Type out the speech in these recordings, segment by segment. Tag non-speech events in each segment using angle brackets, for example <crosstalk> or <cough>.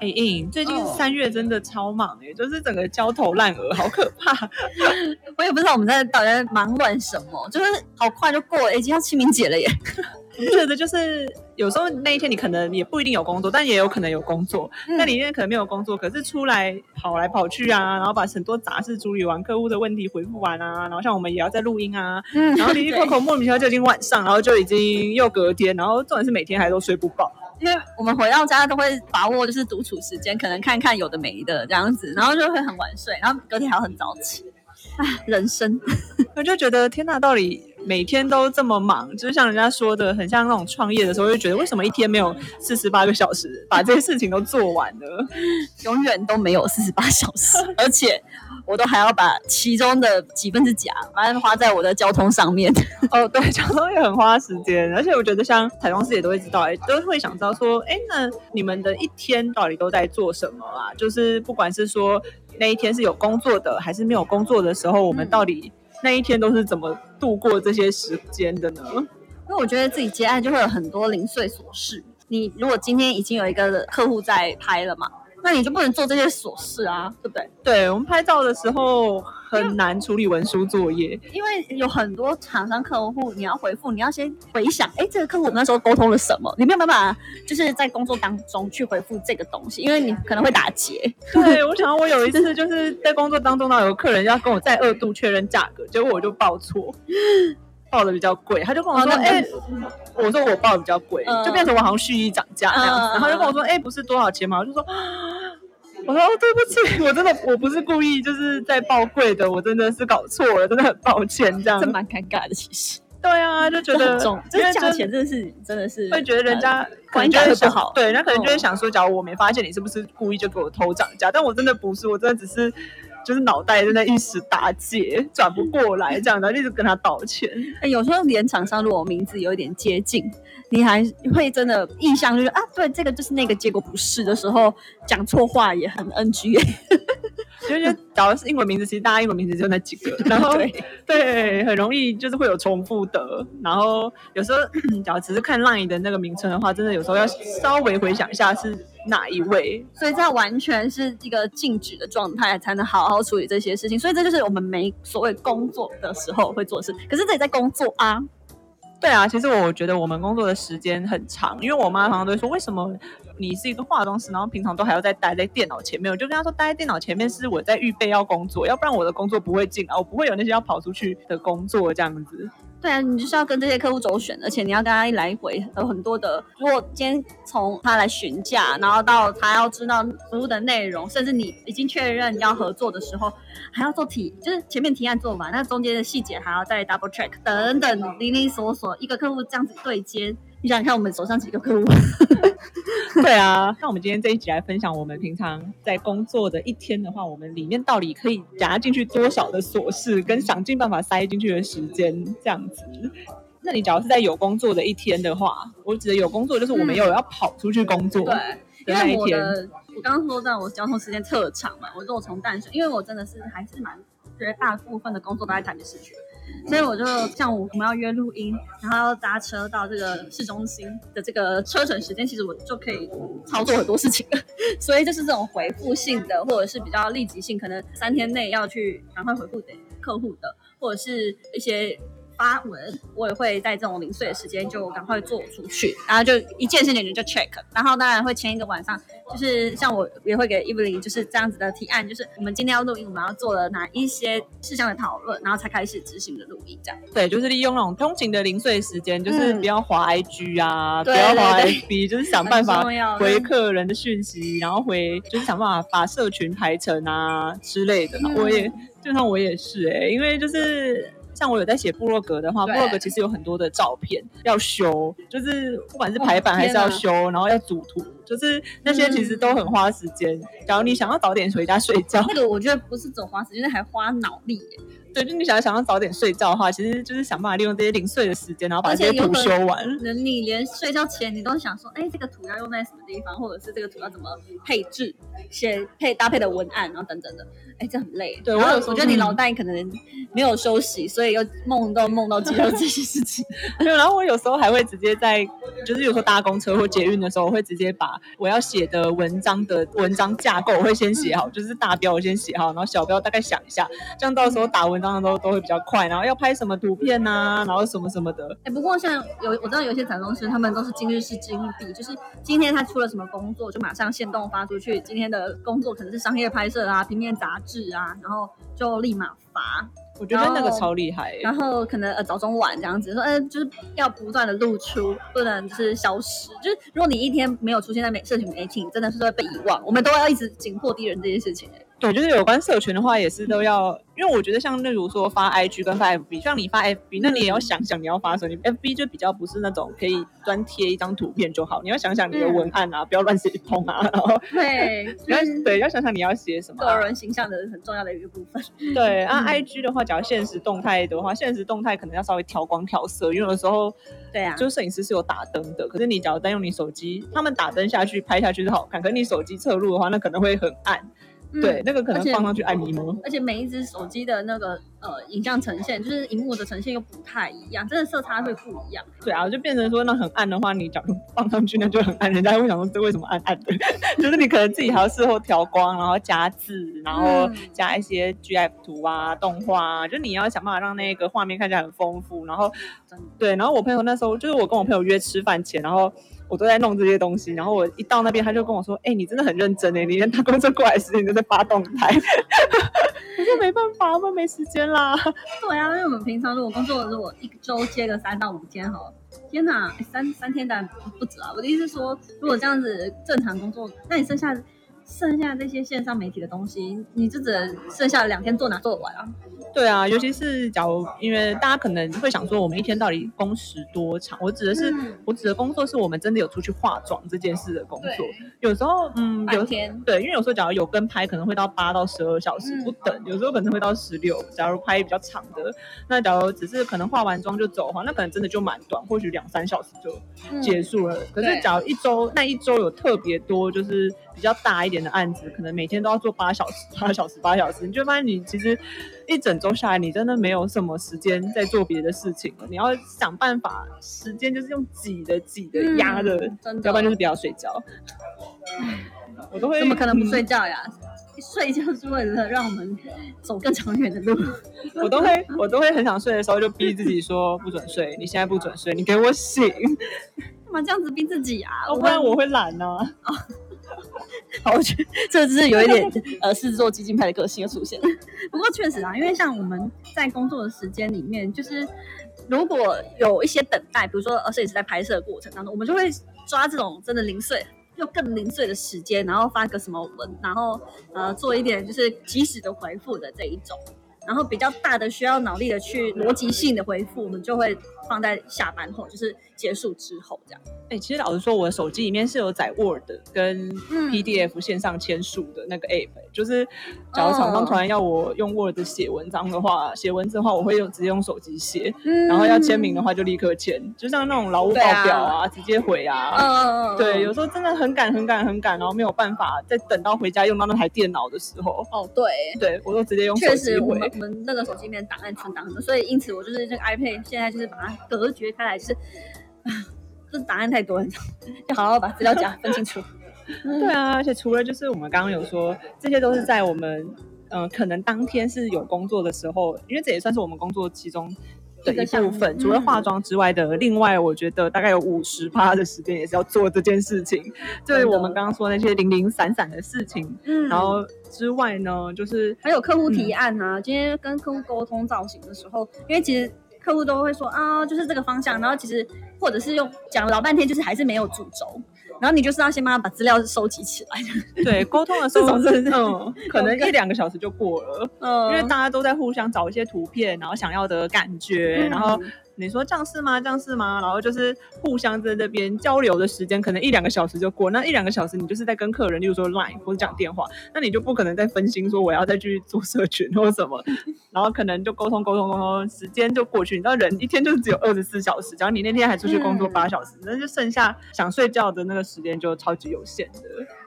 哎、欸，最近哦三月真的超忙哎、就是整个焦头烂额，好可怕。<laughs> 我也不知道我们在到底在忙乱什么，就是好快就过了，已经要清明节了耶。<laughs> 我觉得就是有时候那一天你可能也不一定有工作，但也有可能有工作。嗯那、你因为可能没有工作，可是出来跑来跑去啊，然后把很多杂事处理完，客户的问题回复完啊，然后像我们也要在录音啊，嗯然后离离口口莫名其妙就已经晚上，然后就已经又隔天，然后重点是每天还都睡不饱。因为我们回到家都会把握就是独处时间，可能看看有的没的这样子，然后就会很晚睡，然后隔天还要很早起。唉，人生 <laughs> 我就觉得天呐，到底每天都这么忙，就是像人家说的，很像那种创业的时候，就觉得为什么一天没有四十八个小时把这些事情都做完呢？<laughs> 永远都没有四十八小时，而且我都还要把其中的几分之几啊，反正花在我的交通上面。<laughs> 哦，对，交通也很花时间，而且我觉得像彩妆师也都会知道，哎，都会想知道说，哎，那你们的一天到底都在做什么啊？就是不管是说那一天是有工作的，还是没有工作的时候，我们到底那一天都是怎么度过这些时间的呢？因为我觉得自己接案就会有很多零碎琐事。你如果今天已经有一个客户在拍了嘛，那你就不能做这些琐事啊，对不对？对我们拍照的时候很难处理文书作业，因为有很多厂商客户，你要回复，你要先回想，哎，这个客户我们那时候沟通了什么？你没有办法，就是在工作当中去回复这个东西，因为你可能会打结。对，我想到我有一次就是在工作当中呢，有客人要跟我再二度确认价格，结果我就报错，报的比较贵，他就跟我说，哎、我说我报的比较贵，嗯就变成我好像蓄意涨价那样子，嗯然后就跟我说，哎、不是多少钱吗？我就说。我说、哦、对不起，我真的我不是故意，就是在报贵的，我真的是搞错了，真的很抱歉这样这。蛮尴尬的，其实。对啊，就觉得这价钱真的是真的是会觉得人家呃可能观感就会不好。对，人家可能就会嗯想说，假如我没发现你是不是故意就给我偷涨价，但我真的不是，我真的只是就是脑袋在那一时打结，转不过来这样的，一直跟他道歉。哎有时候连厂商如果名字有一点接近，你还会真的印象就是啊，对，这个就是那个，结果不是的时候，讲错话也很 NG 耶。就是假如是英文名字，其实大家英文名字就那几个，<laughs> 然后对对，很容易就是会有重复的，然后有时候假如只是看 LINE 的那个名称的话，真的有时候要稍微回想一下是哪一位。所以这完全是一个静止的状态，才能好好处理这些事情。所以这就是我们没所谓工作的时候会做的事。可是这也在工作啊，对啊，其实我觉得我们工作的时间很长，因为我妈常常都会说，为什么你是一个化妆师，然后平常都还要再待在电脑前面？我就跟她说，待在电脑前面是我在预备要工作，要不然我的工作不会进来，我不会有那些要跑出去的工作这样子。对啊，你就是要跟这些客户周旋，而且你要跟他一来一回，有很多的。如果今天从他来询价，然后到他要知道服务的内容，甚至你已经确认要合作的时候，还要做提，就是前面提案做完，那中间的细节还要再 double check 等等，零零琐琐，一个客户这样子对接。你想想看，我们手上几个客户？<laughs> 对啊，那我们今天这一集来分享我们平常在工作的一天的话，我们里面到底可以夹进去多少的琐事，跟想尽办法塞进去的时间这样子。那你假如是在有工作的一天的话，我指的有工作就是我们有要跑出去工作的对，因为我那一天。的我刚刚说到我交通时间特长嘛，我就从淡水，因为我真的是还是蛮绝大部分的工作都在台北市区，所以我就像我们要约录音，然后要搭车到这个市中心的这个车程时间，其实我就可以操作很多事情。<laughs> 所以就是这种回复性的，或者是比较立即性，可能三天内要去赶快回复给客户的，或者是一些。发文，我也会在这种零碎的时间就赶快做出去，然后就一件事情就 check，然后当然会前一个晚上，就是像我也会给 Evelyn 就是这样子的提案，就是我们今天要录音，我们要做了哪一些事项的讨论，然后才开始执行的录音这样。对，就是利用那种通勤的零碎时间，就是嗯不要滑 IG 啊，对不要滑对 FB，就是想办法回客人的讯息，然后回就是想办法把社群排成啊之类的。嗯我也就像我也是哎、因为就是。像我有在写部落格的话，部对落格其实有很多的照片要修，就是不管是排版哦还是要天修，然后要组图，就是那些其实都很花时间。假如你想要早点回家睡觉，那个我觉得不是走花时间，那还花脑力耶。对，就你想要想要早点睡觉的话，其实就是想办法利用这些零碎的时间，然后把这些图修完。能你连睡觉前你都想说，哎，这个图要用在什么地方，或者是这个图要怎么配置，写配搭配的文案，然后等等的，哎，这很累。对我有时候我觉得你嗯脑袋可能没有休息，所以又梦到梦到记到这些事情。<laughs> 对，然后我有时候还会直接在，就是有时候搭公车或捷运的时候，我会直接把我要写的文章的文章架构，我会先写好，就是大标我先写好，然后小标大概想一下，这样到时候打文章的时候都会比较快。然后要拍什么图片呐、然后什么什么的，哎，不过像有我知道有些展公司，他们都是今日是今日毕，就是今天他出了什么工作，就马上现动发出去。今天的工作可能是商业拍摄啊、平面杂志啊，然后就立马发。我觉得那个超厉害、欸。然后可能呃早中晚这样子说，嗯、就是要不断的露出，不能就是消失。就是如果你一天没有出现在美社群媒体，你真的是会被遗忘。我们都要一直紧迫敌人这件事情、哎，对，就是有关社群的话，也是都要，因为我觉得像例如说发 IG 跟发 FB，像你发 FB，那你也要想想你要发什么。你 FB 就比较不是那种可以专贴一张图片就好，你要想想你的文案啊，不要乱写一通啊，然后对，<laughs> 要就是对要想想你要写什么啊、个人形象的很重要的一个部分。对，啊嗯，IG 的话，假如现实动态的话，现实动态可能要稍微调光调色，因为有的时候对啊，就是摄影师是有打灯的，可是你假如单用你手机，他们打灯下去拍下去是好看，可是你手机侧录的话，那可能会很暗，嗯对，那个可能放上去爱迷蒙。而且每一只手机的那个呃影像呈现，就是荧幕的呈现又不太一样，真的色差会不一样。对啊，就变成说那很暗的话，你假如放上去那就很暗，人家会想说这为什么暗暗的？<laughs> 就是你可能自己还要事后调光，然后加字，然后嗯加一些 GIF 图啊、动画啊，就你要想办法让那个画面看起来很丰富。然后对，然后我朋友那时候就是我跟我朋友约吃饭前，然后。我都在弄这些东西，然后我一到那边，他就跟我说：“哎、你真的很认真哎，你连打工作过来的时间你都在发动态。<laughs> ”我说没办法，我们没时间啦。对啊，因为我们平常如果工作，如果一周接个三到五天哈，天哪，欸三三天当然不止啊。我的意思是说，如果这样子正常工作，那你剩下剩下这些线上媒体的东西，你就只能剩下的两天做哪做得完啊？对啊，尤其是假如因为大家可能会想说，我们一天到底工时多长？我指的是、嗯我指的工作是我们真的有出去化妆这件事的工作。有时候嗯，有半天。对，因为有时候假如有跟拍，可能会到八到十二小时嗯不等，有时候可能会到十六。假如拍比较长的，那假如只是可能化完妆就走的话，那可能真的就蛮短，或许两三小时就嗯结束了。可是假如一周那一周有特别多，就是比较大一点的案子，可能每天都要做八小时、八小时、八小时，你就发现你其实一整周下来，你真的没有什么时间在做别的事情了。你要想办法，时间就是用挤的、挤的、嗯压的，真的要不然就是不要睡觉。我都会怎么可能不睡嗯觉呀？睡觉是为了让我们走更长远的路。我都会，我都会很想睡的时候就逼自己说不准睡，你现在不准睡，你给我醒，干嘛这样子逼自己啊？要不然我会懒呢、<laughs> 好，我觉得这只是有一点呃狮子座激进派的个性又出现。不过确实啊，因为像我们在工作的时间里面，就是如果有一些等待，比如说呃摄影师在拍摄的过程当中，我们就会抓这种真的零碎。又更零碎的时间，然后发个什么文，然后呃做一点就是及时的回复的这一种，然后比较大的需要脑力的去逻辑性的回复，我们就会放在下班后，就是结束之后这样。哎、其实老实说，我的手机里面是有载 Word 跟嗯 PDF 线上签署的那个 App，、就是假如厂商突然要我用 Word 写文章的话，写文字的话，我会用直接用手机写，嗯然后要签名的话就立刻签，就像那种劳务报表啊，直接回啊。嗯，对，有时候真的很赶、很赶、很赶，然后没有办法再等到回家用到那台电脑的时候，哦对，对我都直接用手确机回实我们。我们那个手机里面档案存档的，所以因此我就是这个 iPad 现在就是把它隔绝开来，就是啊，这档案太多了，你知道吗要好好把资料夹分清楚。对啊，而且除了就是我们刚刚有说，这些都是在我们嗯、可能当天是有工作的时候，因为这也算是我们工作其中的一一个部分。除了嗯化妆之外的，另外我觉得大概有五十趴的时间也是要做这件事情，就是我们刚刚说那些零零散散的事情。嗯然后之外呢，就是还有客户提案啊，今天跟客户沟通造型的时候，因为其实客户都会说啊，就是这个方向，然后其实或者是用讲了老半天，就是还是没有主轴。然后你就是要先帮他把资料收集起来，<laughs> 对沟通的时候，<laughs> 这种真的嗯，可能一两个小时就过了。嗯因为大家都在互相找一些图片，然后想要的感觉，嗯然后你说这样是吗？这样是吗？然后就是互相在这边交流的时间，可能一两个小时就过。那一两个小时，你就是在跟客人，例如说 Line 或者讲电话，那你就不可能再分心说我要再去做社群或什么，<laughs> 然后可能就沟通沟通沟通，时间就过去。你知道人一天就是只有二十四小时，只要你那天还出去工作八小时，那就剩下想睡觉的那个时间就超级有限的。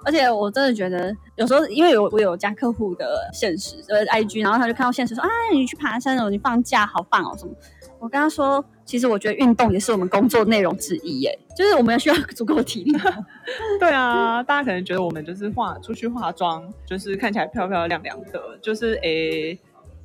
而且我真的觉得，有时候因为有我有加客户的现实呃 IG，然后他就看到现实说啊，你去爬山哦，你放假好棒哦什么。我跟他说，其实我觉得运动也是我们工作内容之一耶，就是我们需要足够的体力。<laughs> 对啊，大家可能觉得我们就是化出去化妆，就是看起来漂漂亮亮的，就是诶。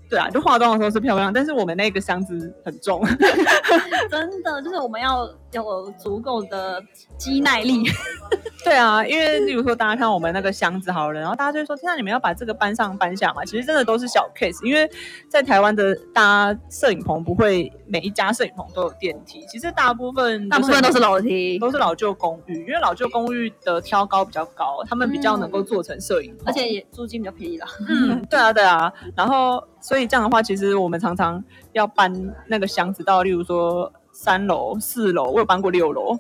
对啊，就化妆的时候是漂亮，但是我们那个箱子很重，<laughs> 真的就是我们要有足够的肌耐力。<laughs> 对啊，因为例如说大家看我们那个箱子好了，然后大家就会说：天啊，你们要把这个搬上搬下嘛？其实真的都是小 case，因为在台湾的大家摄影棚不会每一家摄影棚都有电梯，其实大部分大部分都是楼梯，都是老旧公寓，因为老旧公寓的挑高比较高，他们比较能够做成摄影棚，而且也租金比较便宜啦。嗯，对啊，对啊，然后。所以这样的话，其实我们常常要搬那个箱子到，例如说三楼、四楼，我有搬过六楼，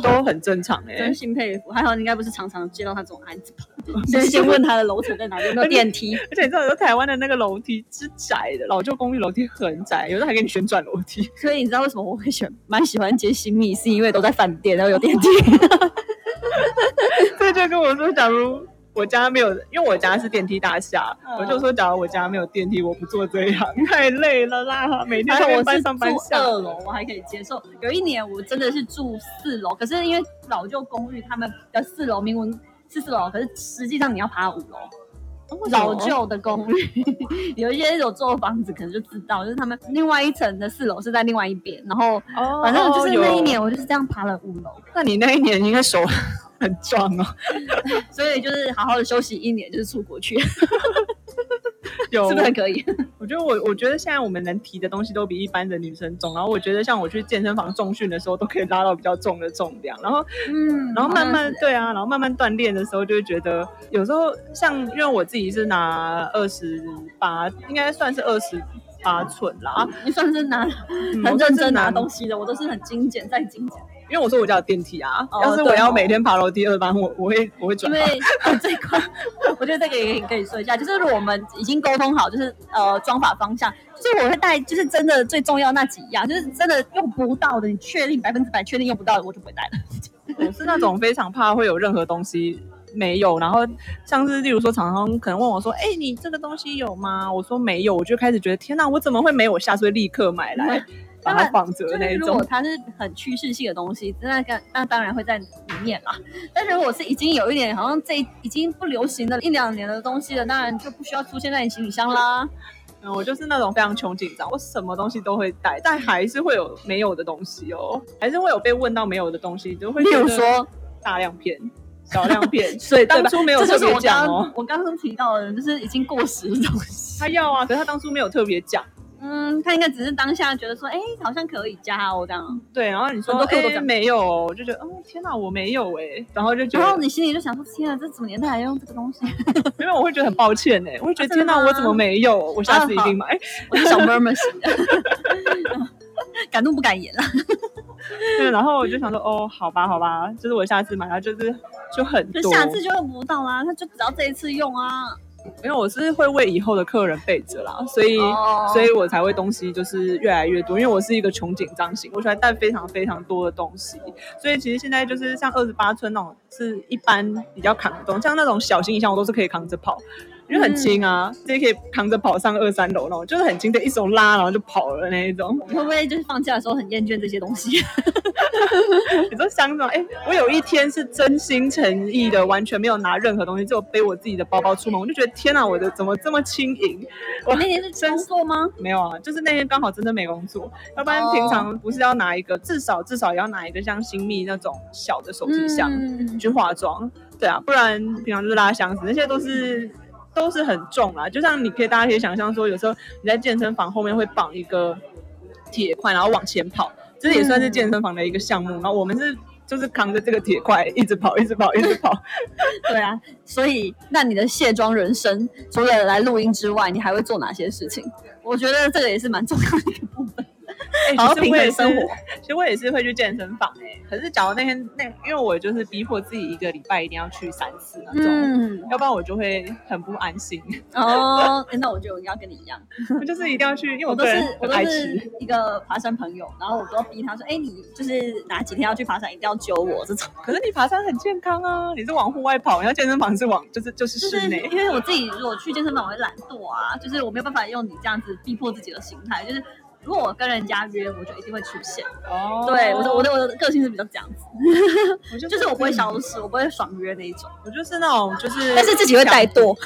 都很正常哎。真心佩服，还好你应该不是常常接到他这种案子吧？<laughs> 先先问他的楼层在哪，有没有电梯？<laughs> 而且你知道，有台湾的那个楼梯是窄的，老旧公寓楼梯很窄，有时候还给你旋转楼梯。<laughs> 所以你知道为什么我会选蛮喜欢接新密，是因为都在饭店，然后有电梯。这就跟我说，假如。我家没有，因为我家是电梯大厦，我就说，假如我家没有电梯，我不做这一行，太累了啦。每天我班上班下。二楼我还可以接受，有一年我真的是住四楼，可是因为老旧公寓，他们的四楼明文是四楼，可是实际上你要爬五楼。老旧的公寓，有一些有做房子可能就知道，就是他们另外一层的四楼是在另外一边，然后反正就是那一年我就是这样爬了五楼。那你那一年应该手？很壮哦，<laughs> 所以就是好好的休息一年，就是出国去，<laughs> 有 <laughs> 是不是可以？我觉得我我觉得现在我们能提的东西都比一般的女生重，然后我觉得像我去健身房重训的时候，都可以拉到比较重的重量，然后嗯，然后慢慢对啊，然后慢慢锻炼的时候，就会觉得有时候像因为我自己是拿二十八，应该算是二十八寸啦，你算是拿很认真拿东西的，我都是很精简再精简。因为我说我家有电梯啊，要是我要每天爬楼梯二班，我我会我会转。因为这块，我觉得这个也可以说一下，就是我们已经沟通好，就是呃装法方向，就是我会带，就是真的最重要那几样，就是真的用不到的，你确定百分之百确定用不到的，我就不会带了。<laughs> 我是那种非常怕会有任何东西没有，然后像是例如说厂商可能问我说，哎，你这个东西有吗？我说没有，我就开始觉得天哪，我怎么会没有？我下次会立刻买来。把它绑着那种。如果它是很趋势性的东西，那个那当然会在里面啦。但是如果是已经有一点好像这已经不流行的一两年的东西了，当然就不需要出现在你行李箱啦。嗯，我就是那种非常穷紧张，我什么东西都会带，但还是会有没有的东西哦，还是会有被问到没有的东西，就会例如说大量片、小量片，<laughs> 所以当初没有特别讲哦。我刚刚提到的，就是已经过时的东西，他要啊，可是他当初没有特别讲。嗯，他应该只是当下觉得说，哎，好像可以加哦，这样。对，然后你说，哎，没有，我就觉得，哦，天哪，我没有哎，然后就觉得，然后你心里就想说，天啊，这什么年代还用这个东西？<laughs> 因为我会觉得很抱歉哎，我会觉得天哪，我怎么没有？我下次一定买。我是小妹妹型的，<laughs> 敢怒不敢言了。<laughs> 对，然后我就想说，哦，好吧，好吧，就是我下次买，它就是就很多，下次就用不到啦，他就只要这一次用啊。因为我是会为以后的客人备着啦，所以所以我才会东西就是越来越多。因为我是一个穷紧张型，我喜欢带非常非常多的东西。所以其实现在就是像二十八寸那种是一般比较扛得动，像那种小型影像我都是可以扛着跑。因为很轻啊，直接可以扛着跑上二三楼那种，就是很轻的，一手拉然后就跑了那一种。会不会就是放假的时候很厌倦这些东西？<laughs> 你说香港？哎，我有一天是真心诚意的，完全没有拿任何东西，只有背我自己的包包出门，我就觉得天哪，我的怎么这么轻盈？我那天是真做吗？没有啊，就是那天刚好真的没工作，要不然平常不是要拿一个，至少至少也要拿一个像新密那种小的手提箱去化妆，对啊，不然平常就是拉箱子，那些都是。都是很重啊，就像你可以，大家可以想象说，有时候你在健身房后面会绑一个铁块，然后往前跑，这也算是健身房的一个项目。然后我们是就是扛着这个铁块一直跑，一直跑，一直跑。对啊，所以那你的卸妆人生除了来录音之外，你还会做哪些事情？我觉得这个也是蛮重要的一个部分。哎、好好平其实我也是衡生活。其实我也是会去健身房哎、可是假如那天那，因为我就是逼迫自己一个礼拜一定要去三次那种，嗯，要不然我就会很不安心。哦，诶那我觉得我应该要跟你一样，我就是一定要去，因为我都是我都。是一个爬山朋友，然后我都要逼他说，哎，你就是哪几天要去爬山，一定要揪我这种。可是你爬山很健康啊，你是往户外跑，然后健身房是往就是就是就是室内。因为我自己如果去健身房，我会懒惰啊，就是我没有办法用你这样子逼迫自己的心态，就是如果我跟人家约，我就一定会出现。哦对，我的我的我的个性是比较这样子，我就就是我不会消失，我不会爽约那一种，我就是那种就是，但是自己会怠惰。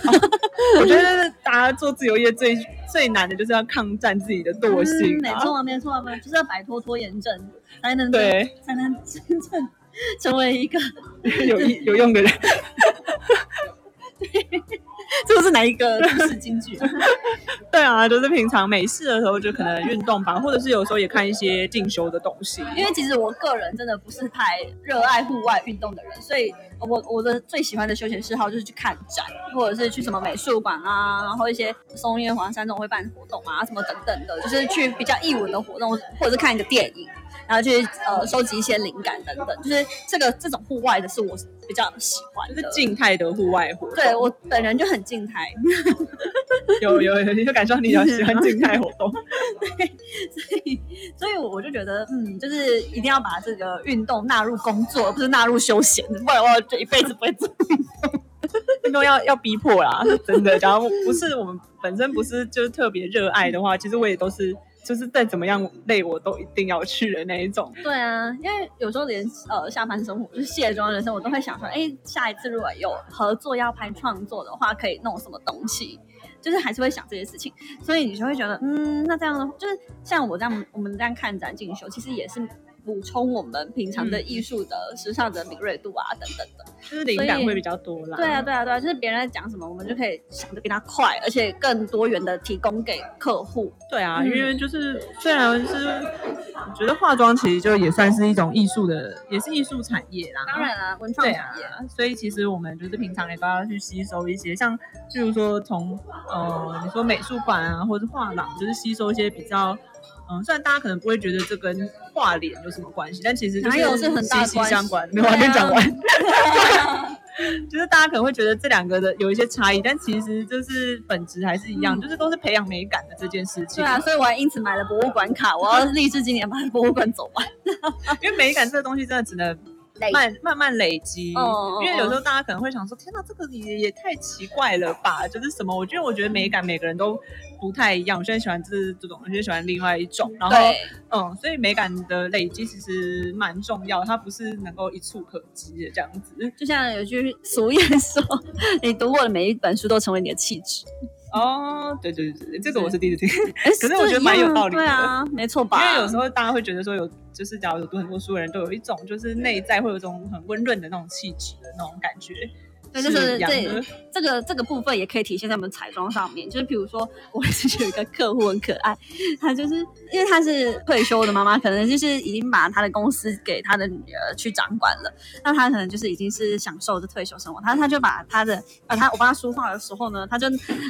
我觉得大家做自由业最最难的就是要抗战自己的惰性、嗯没错啊，没错啊，没错，就是要摆脱拖延症，才能对，才能真正成为一个。有意有用的人。<laughs> <laughs> 这个是哪一个都市京剧啊？<laughs> 对啊，就是平常没事的时候就可能运动吧，或者是有时候也看一些进修的东西。因为其实我个人真的不是太热爱户外运动的人，所以我我的最喜欢的休闲嗜好就是去看展，或者是去什么美术馆啊，然后一些松叶黄山这种会办活动啊，什么等等的，就是去比较艺文的活动，或者是看一个电影，然后去呃收集一些灵感等等，就是这个这种户外的是我比较喜欢的。就是静态的户外活动。对我本人就很静态，有有有，你就感受到你比较喜欢静态活动。<laughs> 对所以所以我就觉得，嗯，就是一定要把这个运动纳入工作，而不是纳入休闲，不然我这一辈子不会做运动。运动要要逼迫啦，是真的。假如不是我们本身不是就是特别热爱的话，其实我也都是就是再怎么样累我都一定要去的那一种。对啊，因为有时候连呃下班生活就是卸妆人生，我都会想说，哎，下一次如果有合作要拍创作的话，可以弄什么东西，就是还是会想这些事情，所以你就会觉得，嗯，那这样的就是像我这样，我们这样看展进修，其实也是补充我们平常的嗯艺术的、时尚的敏锐度啊等等的。就是灵感会比较多啦。对啊，对啊，对啊，就是别人在讲什么，我们就可以想的比他快，而且更多元的提供给客户。对啊，嗯因为就是虽然是我觉得化妆其实就也算是一种艺术的，也是艺术产业啦。当然啊，文创对产业。啊，所以其实我们就是平常也都要去吸收一些，像譬如说从呃你说美术馆啊，或者是画廊，就是吸收一些比较。嗯，虽然大家可能不会觉得这跟画脸有什么关系，但其实就哪有是很大息息相关。没有，我还没对啊讲完。<laughs> 就是大家可能会觉得这两个的有一些差异，但其实就是本质还是一样，嗯就是都是培养美感的这件事情。对啊，所以我还因此买了博物馆卡，我要立志今年把博物馆走完。<laughs> 因为美感这个东西真的只能慢慢慢累积。哦哦因为有时候大家可能会想说，天哪，这个也也太奇怪了吧？就是什么？我觉得我觉得美感每个人都不太一样。有些人喜欢这这种，有些人喜欢另外一种。然后，嗯，所以美感的累积其实蛮重要，它不是能够一触可及的这样子。就像有句俗谚说，你读过的每一本书都成为你的气质。哦，对对对对，这个我是第一次听。可可是我觉得蛮有道理的对啊，没错吧？因为有时候大家会觉得说有，就是假如有读很多书的人都有一种就是内在会有一种很温润的那种气质的那种感觉，对，就是对这这个这个部分也可以体现在我们彩妆上面。就是比如说，我之前有一个客户很可爱，他就是因为他是退休的妈妈，可能就是已经把他的公司给他的女儿去掌管了，那他可能就是已经是享受着退休生活。他他就把他的呃，他我帮他梳化的时候呢，他就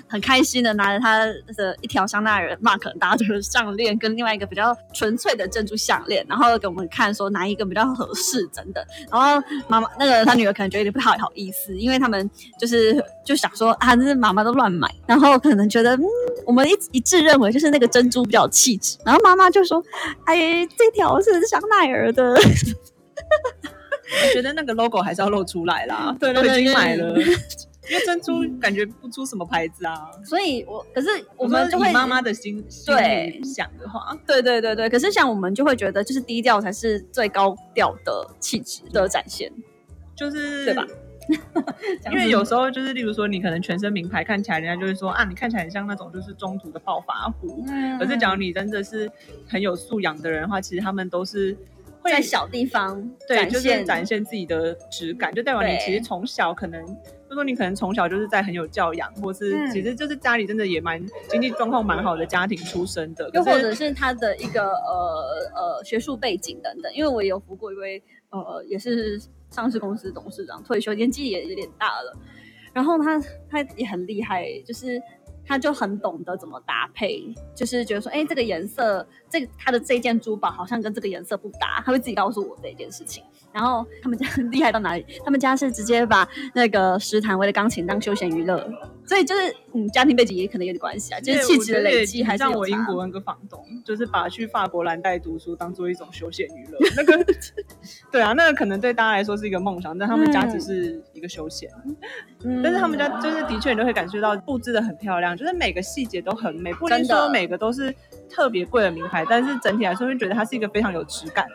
很开心的拿着他的一条香奈儿 Mark 搭着项链，跟另外一个比较纯粹的珍珠项链，然后给我们看说哪一个比较合适等等。然后妈妈那个他女儿可能觉得有点不太好意思，因为他们就是就想说啊，这是妈妈都乱买，然后可能觉得嗯，我们一一致认为就是那个珍珠比较有气质，然后妈妈就说，哎，这条是香奈儿的，我觉得那个 logo 还是要露出来啦，对对都已经买了。因为珍珠感觉不出什么牌子啊，所以我可是我我们就会妈妈的心心对想的话，对对对对，可是像我们就会觉得就是低调才是最高调的气质的展现，就是对吧？<laughs> 因为有时候就是，例如说，你可能全身名牌看起来，人家就会说啊，你看起来很像那种就是中途的暴发户。嗯可是，假如你真的是很有素养的人的话，其实他们都是会在小地方对，就是展现自己的质感，就代表你其实从小可能，就说你可能从小就是在很有教养，或是嗯。其实就是家里真的也蛮经济状况蛮好的家庭出身的，又或者是他的一个呃呃学术背景等等，因为我也有服过一位呃也是上市公司董事长，退休年纪也有点大了，然后他他也很厉害，就是他就很懂得怎么搭配，就是觉得说，哎，这个颜色，这他的这件珠宝好像跟这个颜色不搭，他会自己告诉我这一件事情。然后他们家 <laughs> 厉害到哪里？他们家是直接把那个石潭为了钢琴当休闲娱乐，所以就是嗯，家庭背景也可能有点关系啊，就是气质的累积还是像我英国那个房东，就是把去法国兰带读书当做一种休闲娱乐。那个 <laughs> 对啊，那个可能对大家来说是一个梦想，但他们家只是一个休闲。嗯，但是他们家就是的确你都会感觉到布置的很漂亮，就是每个细节都很美，不能说每个都是特别贵的名牌，但是整体来说会觉得他是一个非常有质感。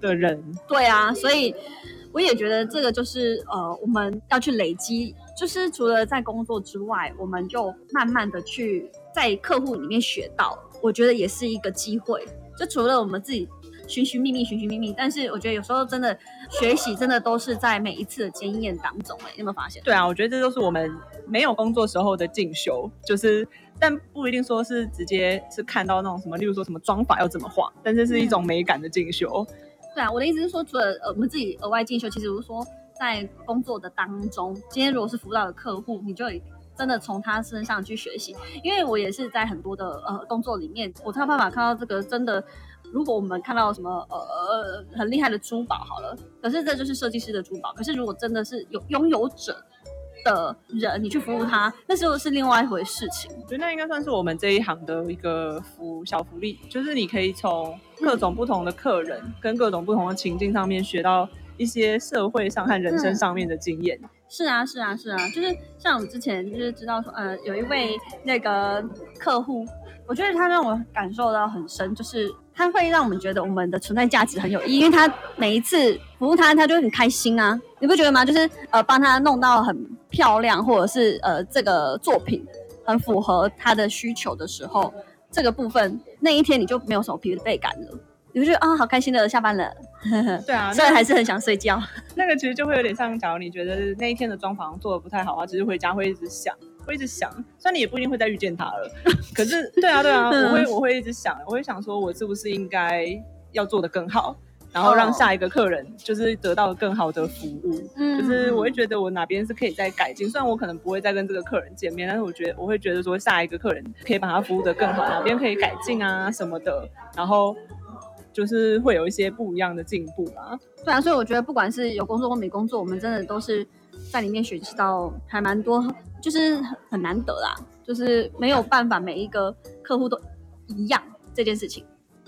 的人对啊，所以我也觉得这个就是呃，我们要去累积，就是除了在工作之外，我们就慢慢的去在客户里面学到，我觉得也是一个机会。就除了我们自己寻寻觅觅、寻寻觅觅，但是我觉得有时候真的学习真的都是在每一次的经验当中。哎，有没有发现？对啊，我觉得这都是我们没有工作时候的进修，就是但不一定说是直接是看到那种什么，例如说什么妆法要怎么画，但这是一种美感的进修。对啊，我的意思是说，除了呃我们自己额外进修，其实如说在工作的当中，今天如果是辅导的客户，你就真的从他身上去学习。因为我也是在很多的呃工作里面，我才有办法看到这个真的。如果我们看到什么呃很厉害的珠宝，好了，可是这就是设计师的珠宝。可是如果真的是有拥有者。的人，你去服务他，那时候是另外一回事情。我觉得那应该算是我们这一行的一个福小福利，就是你可以从各种不同的客人跟各种不同的情境上面学到一些社会上和人生上面的经验。是啊，是啊，是啊，就是像我们之前就是知道说，呃，有一位那个客户，我觉得他让我感受到很深，就是他会让我们觉得我们的存在价值很有意义，因为他每一次服务他，他就会很开心啊，你不觉得吗？就是呃，帮他弄到很漂亮，或者是呃，这个作品很符合他的需求的时候，这个部分那一天你就没有什么疲惫感了。你就觉得啊，好开心的下班了。对啊，<laughs> 虽然还是很想睡觉。那个其实就会有点像，假如你觉得那一天的装潢做的不太好啊，其实回家会一直想，会一直想。虽然你也不一定会再遇见他了，<laughs> 可是对啊，对啊，我会我会一直想，我会想说，我是不是应该要做的更好。然后让下一个客人就是得到更好的服务，就是我会觉得我哪边是可以再改进。虽然我可能不会再跟这个客人见面，但是我觉得我会觉得说下一个客人可以把他服务的更好，哪边可以改进啊什么的。然后就是会有一些不一样的进步啦。对啊，所以我觉得不管是有工作或没工作，我们真的都是在里面学习到还蛮多，就是很难得啦。就是没有办法每一个客户都一样这件事情，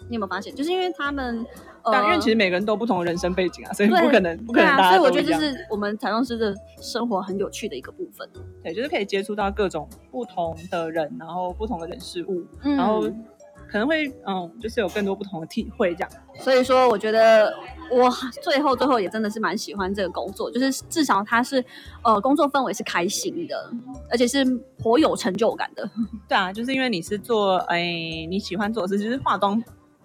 你有没有发现？就是因为他们。但因为其实每个人都不同的人生背景啊，所以不可能不可能大家都一样。所以我觉得这是我们彩妆师的生活很有趣的一个部分。对，就是可以接触到各种不同的人，然后不同的人事物，然后可能会嗯，就是有更多不同的体会这样。所以说，我觉得我最后最后也真的是蛮喜欢这个工作，就是至少它是呃工作氛围是开心的，而且是颇有成就感的。对啊，就是因为你是做哎你喜欢做的事，就是化妆。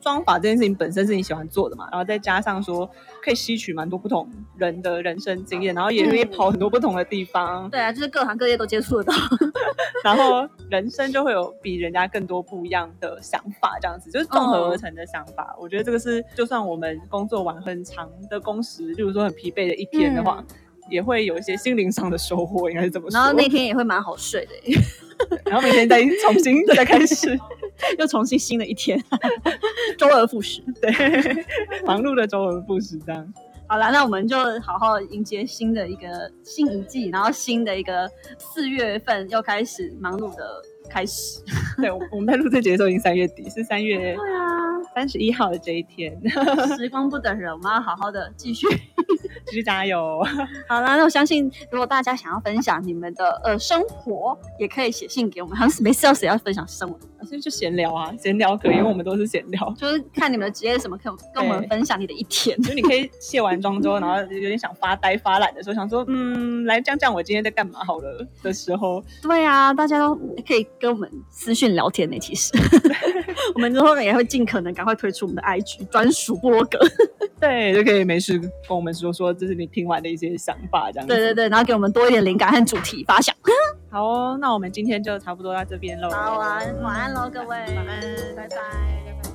妆法这件事情本身是你喜欢做的嘛，然后再加上说可以吸取蛮多不同人的人生经验，然后也可以跑很多不同的地方。对啊，就是各行各业都接触得到，<laughs> 然后人生就会有比人家更多不一样的想法，这样子就是综合而成的想法。我觉得这个是，就算我们工作完很长的工时，例如说很疲惫的一天的话，也会有一些心灵上的收获，应该是这么说。然后那天也会蛮好睡的。然后每天再重新再开始，<laughs> 又重新新的一天，<laughs> 周而复始，对，<laughs> 忙碌的周而复始这样。好了，那我们就好好迎接新的一个新一季，然后新的一个四月份又开始忙碌的开始。对，我们在录这节的时候已经三月底，是三月对啊三十一号的这一天。时光不等人，我们要好好的继续。继续加油！<laughs> 好啦，那我相信，如果大家想要分享你们的呃生活，也可以写信给我们。好像是没事要谁要分享生活，所以就闲聊啊，闲聊可以，因为我们都是闲聊，就是看你们的职业什么，可跟我们分享你的一天。就你可以卸完妆之后，然后有点想发呆发懒的时候，想说嗯，来讲讲我今天在干嘛好了的时候。对啊，大家都可以跟我们私讯聊天呢。其实 <laughs> 我们之后也会尽可能赶快推出我们的 IG 专属部落格。<laughs> 对，就可以没事跟我们说说，这是你听完的一些想法，这样。对对对，然后给我们多一点灵感和主题发想。好哦，那我们今天就差不多到这边喽。好，晚安，晚安喽，各位，晚安，拜拜。